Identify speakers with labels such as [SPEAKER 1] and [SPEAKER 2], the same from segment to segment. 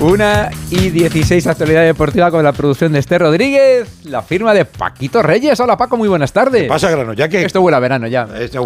[SPEAKER 1] Una y 16 actualidad deportiva con la producción de Esther Rodríguez, la firma de Paquito Reyes. Hola Paco, muy buenas tardes.
[SPEAKER 2] ¿Qué pasa, Grano? Ya que...
[SPEAKER 1] Esto huele a verano ya.
[SPEAKER 2] Esto-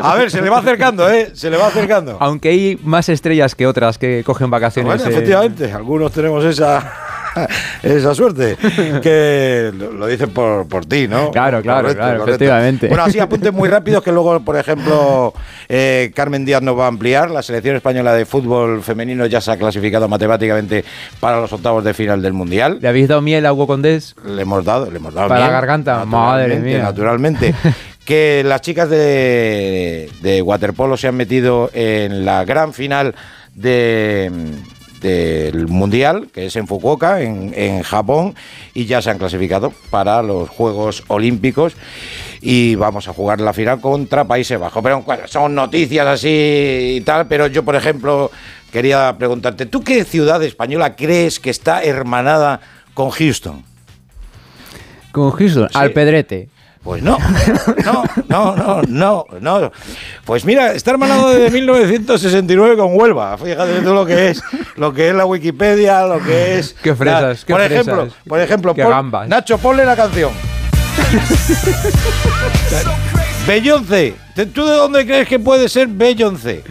[SPEAKER 2] a ver, se le va acercando, ¿eh? Se le va acercando.
[SPEAKER 1] Aunque hay más estrellas que otras que cogen vacaciones.
[SPEAKER 2] Bueno,
[SPEAKER 1] eh,
[SPEAKER 2] efectivamente, algunos tenemos esa, esa suerte. Que lo, dicen por, por ti, ¿no?
[SPEAKER 1] Claro, claro, claro, efectivamente.
[SPEAKER 2] Bueno, así apuntes muy rápidos que luego, por ejemplo, eh, Carmen Díaz nos va a ampliar. La selección española de fútbol femenino ya se ha clasificado matemáticamente para los octavos de final del Mundial.
[SPEAKER 1] ¿Le habéis dado miel a Hugo Condés?
[SPEAKER 2] Le hemos dado, le hemos dado
[SPEAKER 1] Para la
[SPEAKER 2] miel,
[SPEAKER 1] garganta,
[SPEAKER 2] naturalmente,
[SPEAKER 1] madre mía.
[SPEAKER 2] Naturalmente. que las chicas de, de waterpolo se han metido en la gran final de del mundial que es en Fukuoka en, en Japón y ya se han clasificado para los Juegos Olímpicos y vamos a jugar la final contra Países Bajos pero bueno, son noticias así y tal pero yo por ejemplo quería preguntarte ¿tú qué ciudad española crees que está hermanada con Houston?
[SPEAKER 1] Con Houston,
[SPEAKER 2] Sí.
[SPEAKER 1] al pedrete.
[SPEAKER 2] Pues no, no, no, no, no, no. Pues mira, está hermanado desde 1969 con Huelva. Fíjate tú lo que es, lo que es la Wikipedia, lo que es.
[SPEAKER 1] Qué fresas, qué
[SPEAKER 2] por
[SPEAKER 1] fresas.
[SPEAKER 2] ejemplo, por ejemplo,
[SPEAKER 1] Qué
[SPEAKER 2] pon-
[SPEAKER 1] gambas.
[SPEAKER 2] Nacho, ponle la canción. Beyoncé. ¿Tú de dónde crees que puede ser Beyoncé?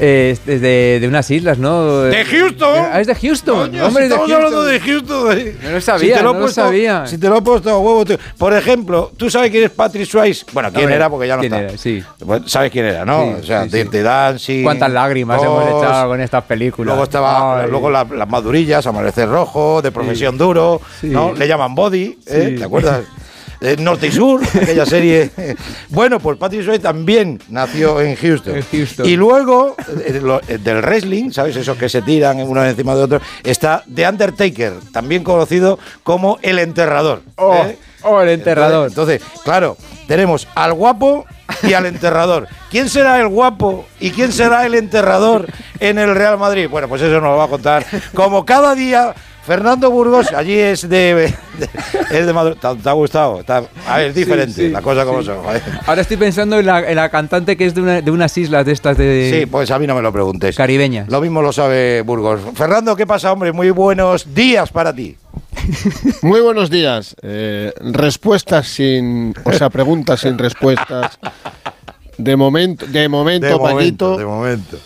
[SPEAKER 1] Eh, es desde de unas islas, ¿no?
[SPEAKER 2] ¡De Houston!
[SPEAKER 1] Ah, es de Houston.
[SPEAKER 2] Coño,
[SPEAKER 1] Hombre,
[SPEAKER 2] si
[SPEAKER 1] de
[SPEAKER 2] estamos
[SPEAKER 1] Houston.
[SPEAKER 2] hablando de Houston. eh.
[SPEAKER 1] No lo sabía,
[SPEAKER 2] te
[SPEAKER 1] no lo
[SPEAKER 2] puesto-
[SPEAKER 1] sabía.
[SPEAKER 2] Si te lo he puesto a huevo. tío. Por ejemplo, ¿tú sabes quién es Patrick Swayze? Bueno, quién
[SPEAKER 1] Hombre,
[SPEAKER 2] era porque ya no
[SPEAKER 1] ¿quién
[SPEAKER 2] está.
[SPEAKER 1] era? Sí.
[SPEAKER 2] Bueno, ¿Sabes quién era, no?
[SPEAKER 1] Sí,
[SPEAKER 2] o sea,
[SPEAKER 1] sí,
[SPEAKER 2] de,
[SPEAKER 1] sí.
[SPEAKER 2] de Dancing.
[SPEAKER 1] ¿Cuántas lágrimas hemos echado con estas películas?
[SPEAKER 2] Luego estaba,
[SPEAKER 1] Ay.
[SPEAKER 2] luego la- las madurillas, Amanecer Rojo, de Profesión Duro,
[SPEAKER 1] Sí.
[SPEAKER 2] ¿no? Le llaman Body, ¿eh?
[SPEAKER 1] Sí.
[SPEAKER 2] ¿te acuerdas? Eh, Norte y Sur, aquella serie. Bueno, pues Patrick Swayze también nació en Houston.
[SPEAKER 1] En Houston.
[SPEAKER 2] Y luego, eh, lo- eh, del wrestling, ¿sabes? Esos que se tiran uno encima de otro, está The Undertaker, también conocido como El Enterrador.
[SPEAKER 1] Oh,
[SPEAKER 2] ¿eh?
[SPEAKER 1] oh, el enterrador.
[SPEAKER 2] Entonces, entonces, claro, tenemos al guapo y al enterrador. ¿Quién será el guapo y quién será el enterrador en el Real Madrid? Bueno, pues eso nos lo va a contar como cada día. Fernando Burgos, allí es de, de- es de Madrid. ¿Te, te ha gustado? Está- a ver, es diferente,
[SPEAKER 1] sí,
[SPEAKER 2] la cosa como
[SPEAKER 1] sí.
[SPEAKER 2] son. ¿vale?
[SPEAKER 1] Ahora estoy pensando en la, en la cantante que es de, una- de unas islas de estas de
[SPEAKER 2] Sí, pues a mí no me lo preguntes.
[SPEAKER 1] caribeñas.
[SPEAKER 2] Lo mismo lo sabe Burgos. Fernando, ¿qué pasa, hombre? Muy buenos días para ti.
[SPEAKER 3] Muy buenos días. Eh, respuestas sin, o sea, preguntas sin respuestas. De momento, de momento,
[SPEAKER 2] De
[SPEAKER 3] Paquito.
[SPEAKER 2] momento, de momento.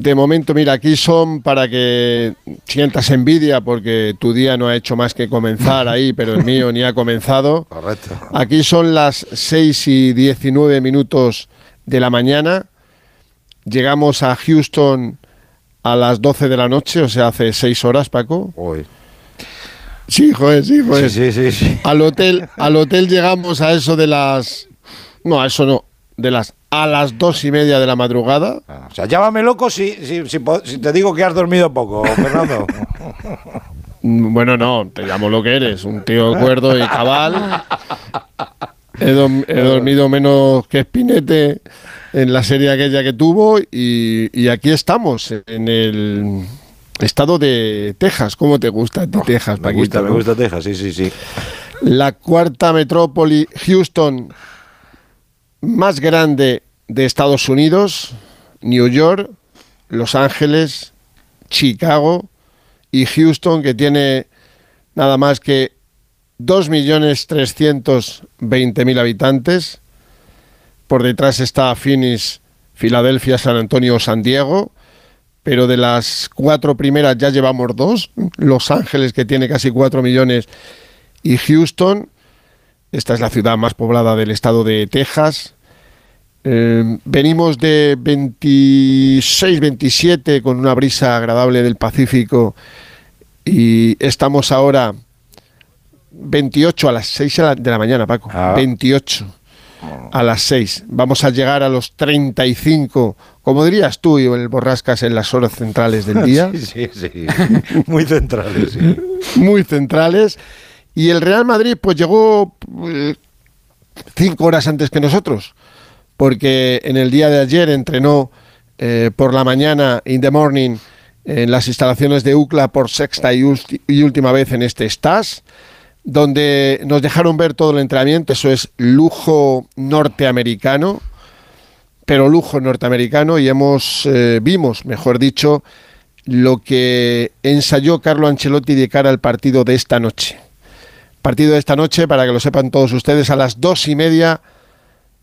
[SPEAKER 3] De momento, mira, aquí son para que sientas envidia porque tu día no ha hecho más que comenzar ahí, pero el mío ni ha comenzado.
[SPEAKER 2] Correcto.
[SPEAKER 3] Aquí son las 6 y 19 minutos de la mañana. Llegamos a Houston a las 12 de la noche, o sea, hace 6 horas, Paco.
[SPEAKER 2] Uy.
[SPEAKER 3] Sí, joder, sí, joder.
[SPEAKER 2] Sí, sí, sí, sí.
[SPEAKER 3] Al hotel, al hotel llegamos a eso de las. No, a eso no. De las. A las dos y media de la madrugada.
[SPEAKER 2] Ah, O sea, llámame loco si, si, si po- si te digo que has dormido poco, Fernando.
[SPEAKER 3] Mm, Bueno, no, te llamo lo que eres, un tío cuerdo y cabal. He, dormido menos que Spinete en la serie aquella que tuvo y, y aquí estamos, en el estado de Texas. ¿Cómo te gusta ti Texas,
[SPEAKER 2] me gusta, me gusta Texas, sí, sí, sí.
[SPEAKER 3] La cuarta metrópoli, Houston, más grande de Estados Unidos, New York, Los Ángeles, Chicago y Houston, que tiene nada más que 2.320.000 habitantes. Por detrás está Phoenix, Filadelfia, San Antonio, San Diego. Pero de las cuatro primeras ya llevamos dos. Los Ángeles, que tiene casi 4 millones, y Houston. Esta es la ciudad más poblada del estado de Texas. Eh, venimos de 26, 27 con una brisa agradable del Pacífico y estamos ahora 28 a las 6 de la- mañana, Paco.
[SPEAKER 2] Ah.
[SPEAKER 3] 28 a las 6. Vamos a llegar a los 35, como dirías tú, y el borrascas en las horas centrales del día.
[SPEAKER 2] Sí, sí, sí. Muy centrales, sí.
[SPEAKER 3] muy centrales. Y el Real Madrid, pues llegó eh, cinco horas antes que nosotros, porque en el día de ayer entrenó eh, por la mañana, in the morning, en las instalaciones de UCLA por sexta y, última vez en este STAS, donde nos dejaron ver todo el entrenamiento. Eso es lujo norteamericano, pero lujo norteamericano, y hemos, eh, vimos, mejor dicho, lo que ensayó Carlo Ancelotti de cara al partido de esta noche. Partido de esta noche, para que lo sepan todos ustedes, a las dos y media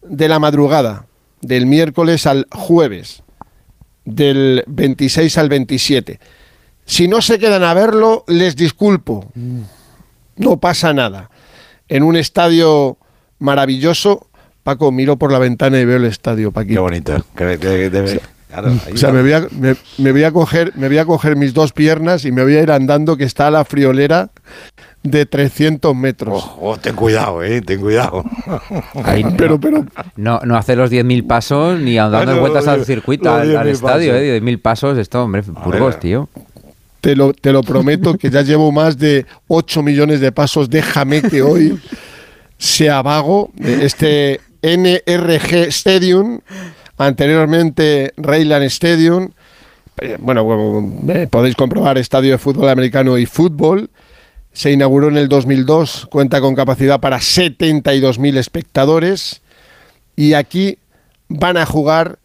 [SPEAKER 3] de la madrugada, del miércoles al jueves, del 26 al 27. Si no se quedan a verlo, les disculpo. No pasa nada. En un estadio maravilloso, Paco, miro por la ventana y veo el estadio, Paquito.
[SPEAKER 2] Qué bonito. Claro,
[SPEAKER 3] O sea, me voy, a, me, me voy a coger, me voy a coger mis dos piernas y me voy a ir andando que está a la friolera de 300 metros.
[SPEAKER 2] Oh, oh, ten cuidado, eh, ten cuidado.
[SPEAKER 3] Pero, pero,
[SPEAKER 1] no, no hace los 10.000 pasos ni andando
[SPEAKER 2] no,
[SPEAKER 1] vueltas al circuito, al, al
[SPEAKER 2] 10.000
[SPEAKER 1] estadio,
[SPEAKER 2] pasos.
[SPEAKER 1] eh, 10.000 pasos. Esto, hombre, Burgos, tío.
[SPEAKER 3] te lo, te lo prometo que ya llevo más de 8 millones de pasos. Déjame que hoy sea vago. Este NRG Stadium, anteriormente Rayland Stadium. Bueno, bueno, eh, podéis comprobar estadio de fútbol americano y fútbol. Se inauguró en el 2002, cuenta con capacidad para 72.000 espectadores. Y aquí van a jugar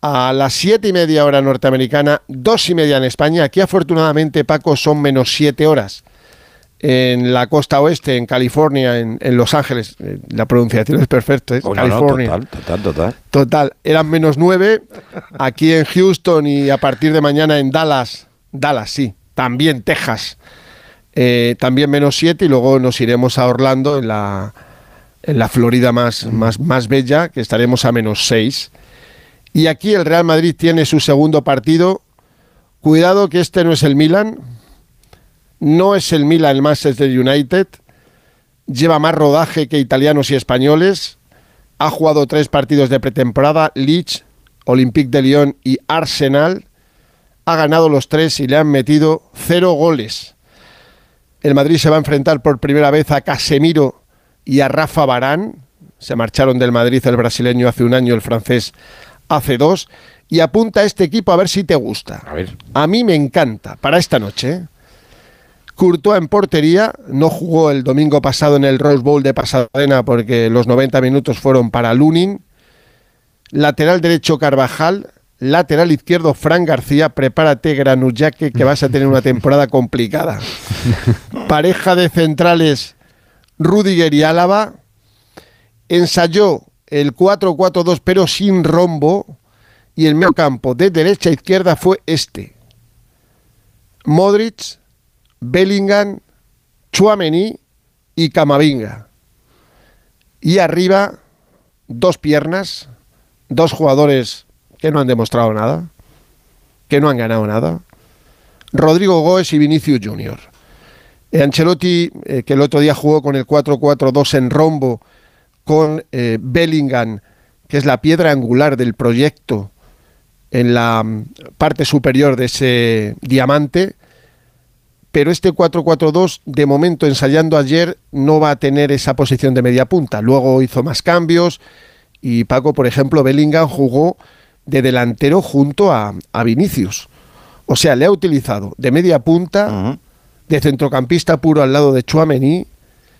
[SPEAKER 3] a las siete y media hora norteamericana, dos y media en España. Aquí afortunadamente, Paco, son menos siete horas. En la costa oeste, en California, en, en Los Ángeles, eh, la pronunciación es perfecta, es
[SPEAKER 2] Oh, no, no,
[SPEAKER 3] California.
[SPEAKER 2] total, total, total.
[SPEAKER 3] Total, eran menos nueve. Aquí en Houston y a partir de mañana en Dallas, Dallas, sí, también Texas, eh, también menos siete. Y luego nos iremos a Orlando, en la, en la Florida más, más, más bella, que estaremos a menos seis. Y aquí el Real Madrid tiene su segundo partido. Cuidado que este no es el Milan, no es el Milan el Manchester United. Lleva más rodaje que italianos y españoles ha jugado tres partidos de pretemporada, Leeds, Olympique de Lyon y Arsenal. Ha ganado los tres y le han metido cero goles. El Madrid se va a enfrentar por primera vez a Casemiro y a Rafa Barán. Se marcharon del Madrid el brasileño hace un año, el francés hace dos. Y apunta a este equipo a ver si te gusta.
[SPEAKER 2] A ver.
[SPEAKER 3] A mí me encanta para esta noche. ¿eh? Courtois en portería, no jugó el domingo pasado en el Rose Bowl de Pasadena porque los 90 minutos fueron para Lunin. Lateral derecho Carvajal, lateral izquierdo Fran García, prepárate Granullaque que vas a tener una temporada complicada. Pareja de centrales Rudiger y Álava. Ensayó el 4-4-2 pero sin rombo y el medio campo de derecha a izquierda fue este. Modric, Bellingham, Chuamení y Camavinga. Y arriba, dos piernas, dos jugadores que no han demostrado nada, que no han ganado nada. Rodrigo Goes y Vinicius Junior. Eh, Ancelotti, eh, que el otro día jugó con el 4-4-2 en rombo, con eh, Bellingham, que es la piedra angular del proyecto en la mm, parte superior de ese diamante, pero este 4-4-2, de momento ensayando ayer, no va a tener esa posición de media punta. Luego hizo más cambios y Paco, por ejemplo, Bellingham jugó de delantero junto a, a Vinicius. O sea, le ha utilizado de media punta, de centrocampista puro al lado de Chuamení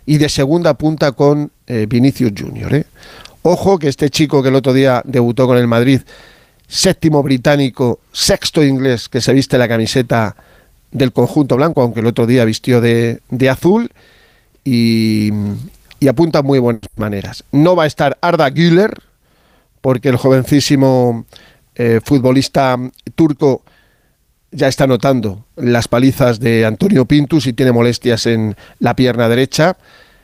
[SPEAKER 3] y de segunda punta con eh, Vinicius Junior. ¿eh? Ojo que este chico que el otro día debutó con el Madrid, séptimo británico, sexto inglés que se viste la camiseta del conjunto blanco, aunque el otro día vistió de, de azul y, y apunta muy buenas maneras. No va a estar Arda Güler, porque el jovencísimo eh, futbolista turco ya está notando las palizas de Antonio Pintus y tiene molestias en la pierna derecha.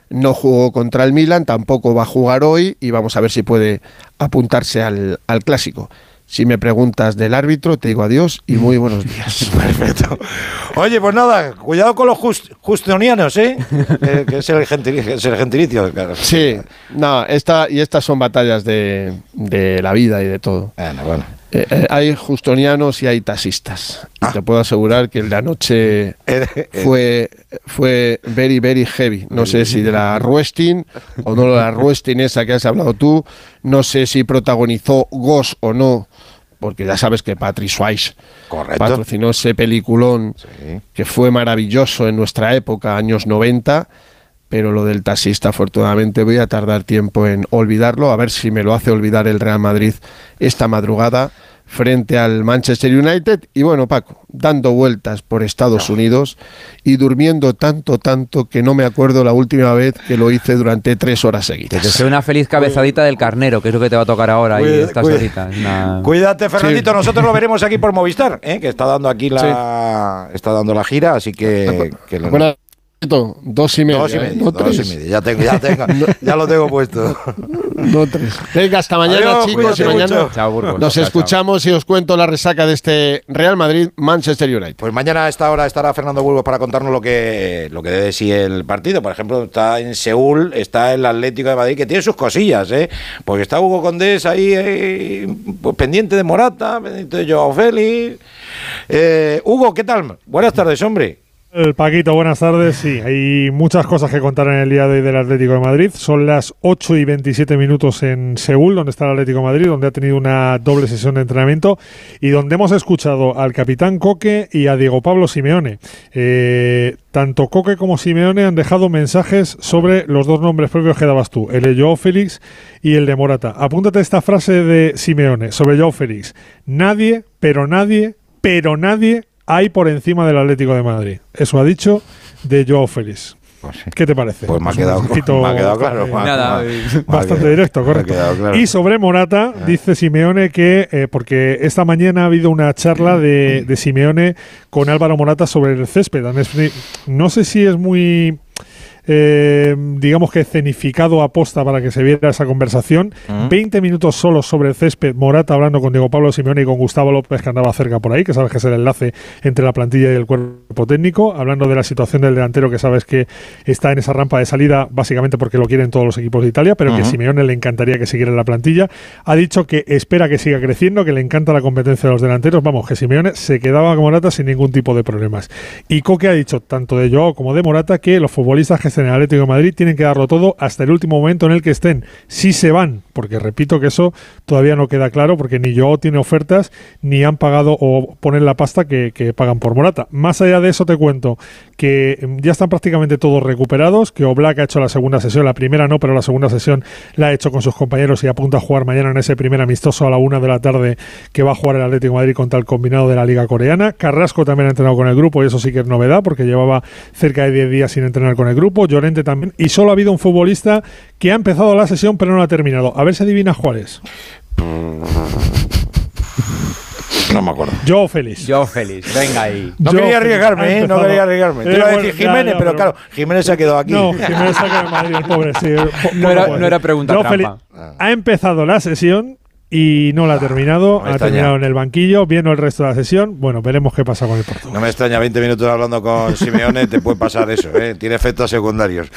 [SPEAKER 3] No jugó contra el Milan, tampoco va a jugar hoy y vamos a ver si puede apuntarse al, al clásico. Si me preguntas del árbitro, te digo adiós y muy buenos días.
[SPEAKER 2] Perfecto. Oye, pues nada, cuidado con los just- justonianos, ¿eh? que, que es el gentilicio. Es el gentilicio claro.
[SPEAKER 3] Sí, no, esta, y estas son batallas de, de la vida y de todo.
[SPEAKER 2] Bueno, bueno.
[SPEAKER 3] Eh, eh, hay justonianos y hay taxistas. Y
[SPEAKER 2] Ah.
[SPEAKER 3] te puedo asegurar que la noche fue, fue very, very heavy. No sé si de la Ruestin o no de la Ruestin esa que has hablado tú. No sé si protagonizó Ghost o no, porque ya sabes que Patrick Swayze patrocinó ese peliculón
[SPEAKER 2] Sí.
[SPEAKER 3] que fue maravilloso en nuestra época, años 90. Pero lo del taxista afortunadamente voy a tardar tiempo en olvidarlo, a ver si me lo hace olvidar el Real Madrid esta madrugada frente al Manchester United y bueno Paco, dando vueltas por Estados Unidos y durmiendo tanto, tanto que no me acuerdo la última vez que lo hice durante tres horas seguidas.
[SPEAKER 1] Que te sea una feliz cabezadita del carnero, que es lo que te va a tocar ahora ahí
[SPEAKER 2] Cuida-
[SPEAKER 1] estas
[SPEAKER 2] cuida-
[SPEAKER 1] horitas. Una-
[SPEAKER 2] Cuídate, Fernandito.
[SPEAKER 3] Sí.
[SPEAKER 2] Nosotros lo veremos aquí por Movistar, ¿eh? que está dando aquí la, está dando la gira, así que, que lo-
[SPEAKER 3] Bueno, dos y media,
[SPEAKER 2] dos y
[SPEAKER 3] ¿eh?
[SPEAKER 2] media,
[SPEAKER 3] no
[SPEAKER 2] dos y
[SPEAKER 3] tres.
[SPEAKER 2] media. Ya, tengo, ya, tengo, ya lo tengo puesto.
[SPEAKER 3] No tres. Venga, hasta mañana,
[SPEAKER 2] Adiós,
[SPEAKER 3] chicos, y mañana.
[SPEAKER 1] Chao, Burgos.
[SPEAKER 3] nos
[SPEAKER 1] Chao, chao.
[SPEAKER 3] escuchamos y os cuento la resaca de este Real Madrid-Manchester United.
[SPEAKER 2] Pues mañana a esta hora estará Fernando Burgos para contarnos lo que lo que debe de sí el partido. Por ejemplo, está en Seúl, está el Atlético de Madrid, que tiene sus cosillas, ¿eh? Porque está Hugo Condés ahí eh, pues, pendiente de Morata, pendiente de Joao Félix. Eh, Hugo, ¿qué tal? Buenas tardes, hombre.
[SPEAKER 4] Paquito, buenas tardes. Sí, hay muchas cosas que contar en el día de hoy del Atlético de Madrid. Son las 8 y 27 minutos en Seúl, donde está el Atlético de Madrid, donde ha tenido una doble sesión de entrenamiento y donde hemos escuchado al capitán Coque y a Diego Pablo Simeone. Eh, tanto Coque como Simeone han dejado mensajes sobre los dos nombres propios que dabas tú, el de Joao Félix y el de Morata. Apúntate esta frase de Simeone sobre Joao Félix. Nadie, pero nadie, pero nadie hay por encima del Atlético de Madrid. Eso ha dicho de Joao Félix.
[SPEAKER 2] Pues sí.
[SPEAKER 4] ¿Qué te parece?
[SPEAKER 2] Pues me ha quedado, me ha quedado claro.
[SPEAKER 4] eh,
[SPEAKER 1] Nada, eh,
[SPEAKER 4] Bastante
[SPEAKER 2] quedado-
[SPEAKER 4] directo, correcto.
[SPEAKER 2] claro.
[SPEAKER 4] Y sobre Morata, dice Simeone que, eh, porque esta mañana ha habido una charla de, de Simeone con Álvaro Morata sobre el césped. No sé si es muy, eh, digamos que escenificado aposta para que se viera esa conversación. 20 minutos solo sobre el césped, Morata hablando con Diego Pablo Simeone y con Gustavo López, que andaba cerca por ahí, que sabes que es el enlace entre la plantilla y el cuerpo técnico, hablando de la situación del delantero, que sabes que está en esa rampa de salida, básicamente porque lo quieren todos los equipos de Italia, pero que. Simeone le encantaría que siguiera en la plantilla. Ha dicho que espera que siga creciendo, que le encanta la competencia de los delanteros. Vamos, que Simeone se quedaba con Morata sin ningún tipo de problemas. Y Coque ha dicho, tanto de Joao como de Morata, que los futbolistas que estén en el Atlético Madrid tienen que darlo todo hasta el último momento en el que estén. Si se van, porque repito que eso todavía no queda claro, porque ni Joao tiene ofertas, ni han pagado o ponen la pasta que, pagan por Morata. Más allá de eso te cuento que mm, ya están prácticamente todos recuperados, que Oblak ha hecho la segunda sesión, la primera no, pero la segunda sesión la ha hecho con sus compañeros y apunta a jugar mañana en ese primer amistoso a la una de la tarde que va a jugar el Atlético Madrid contra el combinado de la Liga Coreana. Carrasco también ha entrenado con el grupo y eso sí que es novedad porque llevaba cerca de 10 días sin entrenar con el grupo. Llorente también. Y solo ha habido un futbolista que ha empezado la sesión pero no la ha terminado. A ver si adivina Juárez.
[SPEAKER 2] No me acuerdo.
[SPEAKER 4] Joao Félix.
[SPEAKER 1] Yo feliz, venga ahí.
[SPEAKER 2] No quería
[SPEAKER 4] ha
[SPEAKER 2] arriesgarme, ¿eh? No quería arriesgarme. Te
[SPEAKER 4] Eh,
[SPEAKER 2] iba a decir Jiménez,
[SPEAKER 4] ya,
[SPEAKER 2] pero claro, Jiménez se ha quedado aquí.
[SPEAKER 4] No, Jiménez saca de Madrid, el pobre. sí. Po-
[SPEAKER 1] No era-
[SPEAKER 4] poco
[SPEAKER 1] no era pregunta trampa.
[SPEAKER 4] Félix ha empezado la sesión y no la ha terminado.
[SPEAKER 2] me
[SPEAKER 4] ha
[SPEAKER 2] extraña.
[SPEAKER 4] terminado en el banquillo, viendo el resto de la sesión. Bueno, veremos qué pasa con el Portugal.
[SPEAKER 2] No me extraña, 20 minutos hablando con Simeone, te puede pasar eso, ¿eh? Tiene efectos secundarios.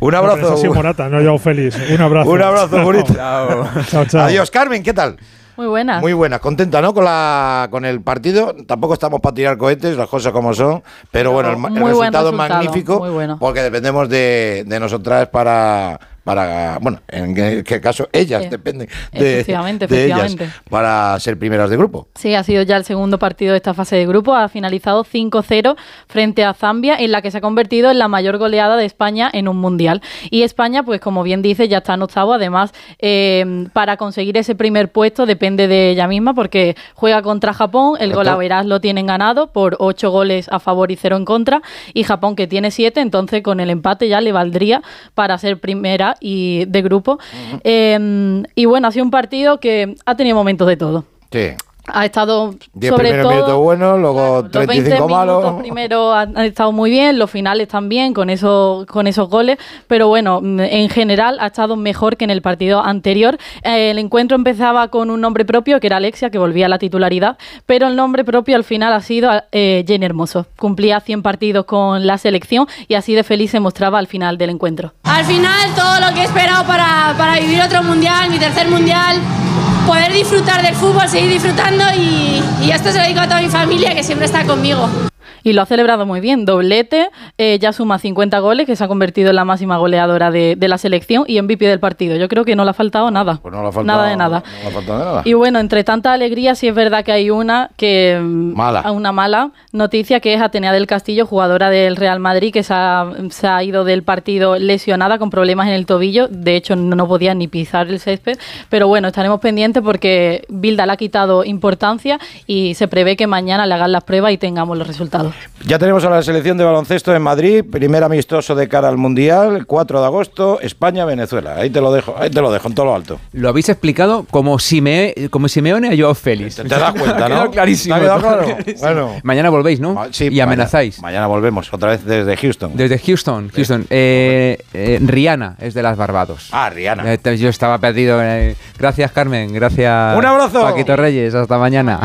[SPEAKER 2] Un
[SPEAKER 4] No,
[SPEAKER 2] abrazo.
[SPEAKER 4] sí, Morata, no Joao Félix. Un abrazo.
[SPEAKER 2] Un abrazo, bonito.
[SPEAKER 1] Chao.
[SPEAKER 4] Chao, chao.
[SPEAKER 2] Adiós, Carmen, ¿qué tal?
[SPEAKER 5] Muy buenas.
[SPEAKER 2] Muy buena, contenta, ¿no? Con la con el partido. Tampoco estamos para tirar cohetes, las cosas como son. Pero bueno, el,
[SPEAKER 5] buen
[SPEAKER 2] resultado es
[SPEAKER 5] resultado,
[SPEAKER 2] magnífico.
[SPEAKER 5] muy bueno.
[SPEAKER 2] Porque dependemos de, de nosotras para, para. Bueno, en qué, caso ellas
[SPEAKER 5] Sí.
[SPEAKER 2] dependen de,
[SPEAKER 5] Efectivamente,
[SPEAKER 2] de ellas
[SPEAKER 5] efectivamente.
[SPEAKER 2] para ser primeras de grupo.
[SPEAKER 5] Sí, ha sido ya el segundo partido de esta fase de grupo. Ha finalizado 5-0 frente a Zambia, en la que se ha convertido en la mayor goleada de España en un mundial. Y España, pues como bien dice, ya está en octavo. Además, eh, para conseguir ese primer puesto depende de ella misma, porque juega contra Japón. El
[SPEAKER 2] Correcto.
[SPEAKER 5] golaveras lo tienen ganado por 8 goles a favor y 0 en contra. Y Japón, que tiene 7, entonces con el empate ya le valdría para ser primera y de grupo. Eh, y bueno, ha sido un partido que ha tenido momentos de todo.
[SPEAKER 2] Sí.
[SPEAKER 5] Ha estado
[SPEAKER 2] 10
[SPEAKER 5] sobre
[SPEAKER 2] primeros
[SPEAKER 5] todo
[SPEAKER 2] minutos buenos, luego
[SPEAKER 5] los 20
[SPEAKER 2] 35 malos.
[SPEAKER 5] minutos primero han, han estado muy bien, los finales también con esos con esos goles, pero bueno, mm, en general ha estado mejor que en el partido anterior. Eh, el encuentro empezaba con un nombre propio que era Alexia, que volvía a la titularidad, pero el nombre propio al final ha sido eh, Jenny Hermoso. Cumplía 100 partidos con la selección y así de feliz se mostraba al final del encuentro.
[SPEAKER 6] Al final, todo lo que he esperado para, para vivir otro mundial, mi tercer mundial, poder disfrutar del fútbol, seguir disfrutando y, esto se lo digo a toda mi familia que siempre está conmigo.
[SPEAKER 5] Y lo ha celebrado muy bien. Doblete, eh, ya suma 50 goles, que se ha convertido en la máxima goleadora de, de la selección y MVP del partido. Yo creo que no le ha faltado nada.
[SPEAKER 2] Pues no le ha faltado
[SPEAKER 5] nada de nada.
[SPEAKER 2] no le ha faltado de nada.
[SPEAKER 5] Y bueno, entre tanta alegría, sí es verdad que hay una que mm,
[SPEAKER 2] Mala.
[SPEAKER 5] una mala noticia que es Atenea del Castillo, jugadora del Real Madrid, que se ha, se ha ido del partido lesionada con problemas en el tobillo. De hecho, no podía ni pisar el césped. Pero bueno, estaremos pendientes porque Bilda le ha quitado importancia y se prevé que mañana le hagan las pruebas y tengamos los resultados.
[SPEAKER 2] Ya tenemos a la selección de baloncesto en Madrid, primer amistoso de cara al Mundial, 4 de agosto, España-Venezuela. Ahí te lo dejo, ahí te lo dejo, en todo lo alto.
[SPEAKER 1] Lo habéis explicado como, Simee- como Simeone a Joao Félix.
[SPEAKER 2] Te, te das cuenta, ¿no?
[SPEAKER 1] clarísimo. Mañana volvéis, ¿no?
[SPEAKER 2] Ma- sí,
[SPEAKER 1] y amenazáis.
[SPEAKER 2] Mañana, volvemos, otra vez desde Houston.
[SPEAKER 1] Desde Houston, Houston. Eh, eh, Rihanna es de las Barbados.
[SPEAKER 2] Ah, Rihanna.
[SPEAKER 1] Eh, Yo estaba perdido. eh. Gracias, Carmen. Gracias.
[SPEAKER 2] Un abrazo.
[SPEAKER 1] Paquito Reyes. Hasta mañana.